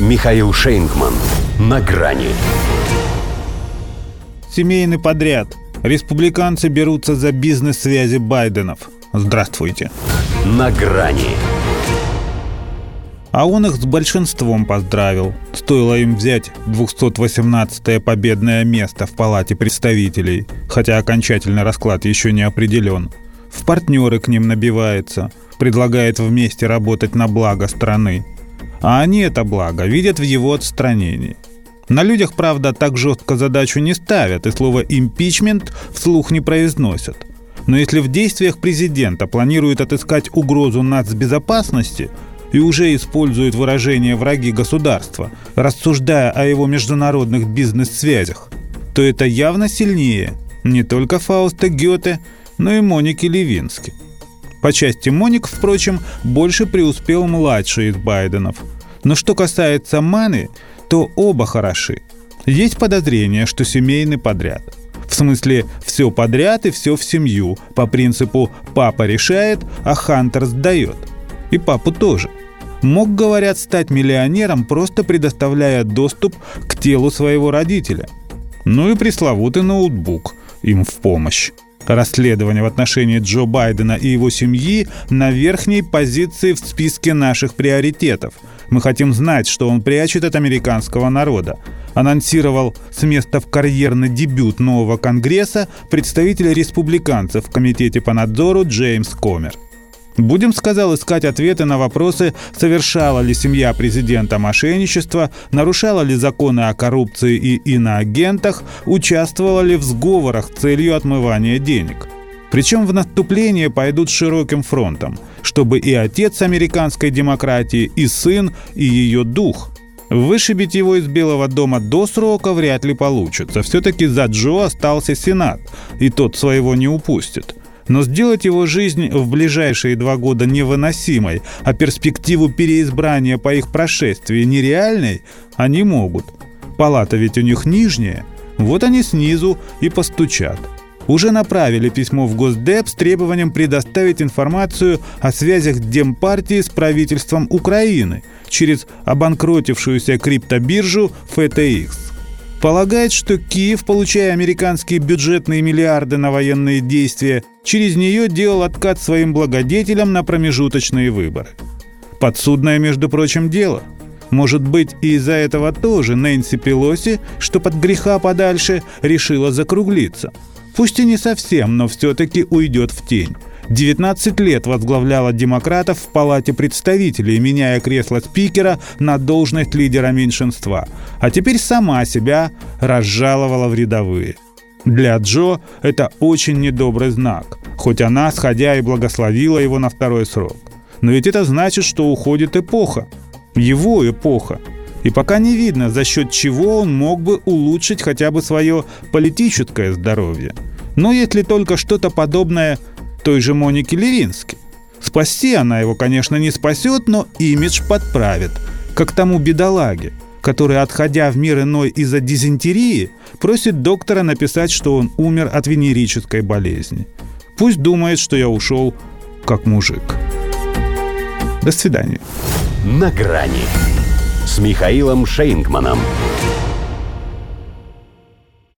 Михаил Шейнгман. На грани. Семейный подряд. Республиканцы берутся за бизнес-связи Байденов. Здравствуйте. На грани. А он их с большинством поздравил. Стоило им взять 218-е победное место в Палате представителей, хотя окончательный расклад еще не определен. В партнеры к ним набивается, предлагает вместе работать на благо страны. А они это благо видят в его отстранении. На людях, правда, так жестко задачу не ставят и слово «импичмент» вслух не произносят. Но если в действиях президента планируют отыскать угрозу нацбезопасности и уже используют выражение «враги государства», рассуждая о его международных бизнес-связях, то это явно сильнее не только Фауста Гёте, но и Моники Левински. По части Моник, впрочем, больше преуспел младший из Байденов – но что касается Маны, то оба хороши. Есть подозрение, что семейный подряд. В смысле, все подряд и все в семью, по принципу «папа решает, а Хантер сдает». И папу тоже. Мог, говорят, стать миллионером, просто предоставляя доступ к телу своего родителя. Ну и пресловутый ноутбук им в помощь. Расследование в отношении Джо Байдена и его семьи на верхней позиции в списке наших приоритетов. Мы хотим знать, что он прячет от американского народа. Анонсировал с места в карьерный дебют нового Конгресса представитель республиканцев в Комитете по надзору Джеймс Комер. Будем, сказал, искать ответы на вопросы, совершала ли семья президента мошенничество, нарушала ли законы о коррупции и иноагентах, участвовала ли в сговорах с целью отмывания денег. Причем в наступление пойдут широким фронтом, чтобы и отец американской демократии, и сын, и ее дух – Вышибить его из Белого дома до срока вряд ли получится. Все-таки за Джо остался Сенат, и тот своего не упустит но сделать его жизнь в ближайшие два года невыносимой, а перспективу переизбрания по их прошествии нереальной они могут. Палата ведь у них нижняя, вот они снизу и постучат. Уже направили письмо в Госдеп с требованием предоставить информацию о связях Демпартии с правительством Украины через обанкротившуюся криптобиржу FTX полагает, что Киев, получая американские бюджетные миллиарды на военные действия, через нее делал откат своим благодетелям на промежуточные выборы. Подсудное, между прочим, дело. Может быть, и из-за этого тоже Нэнси Пелоси, что под греха подальше, решила закруглиться. Пусть и не совсем, но все-таки уйдет в тень. 19 лет возглавляла демократов в Палате представителей, меняя кресло спикера на должность лидера меньшинства, а теперь сама себя разжаловала в рядовые. Для Джо это очень недобрый знак, хоть она, сходя и благословила его на второй срок. Но ведь это значит, что уходит эпоха. Его эпоха. И пока не видно, за счет чего он мог бы улучшить хотя бы свое политическое здоровье. Но если только что-то подобное той же Моники Левински. Спасти она его, конечно, не спасет, но имидж подправит, как тому бедолаге, который, отходя в мир иной из-за дизентерии, просит доктора написать, что он умер от венерической болезни. Пусть думает, что я ушел как мужик. До свидания. На грани с Михаилом Шейнгманом.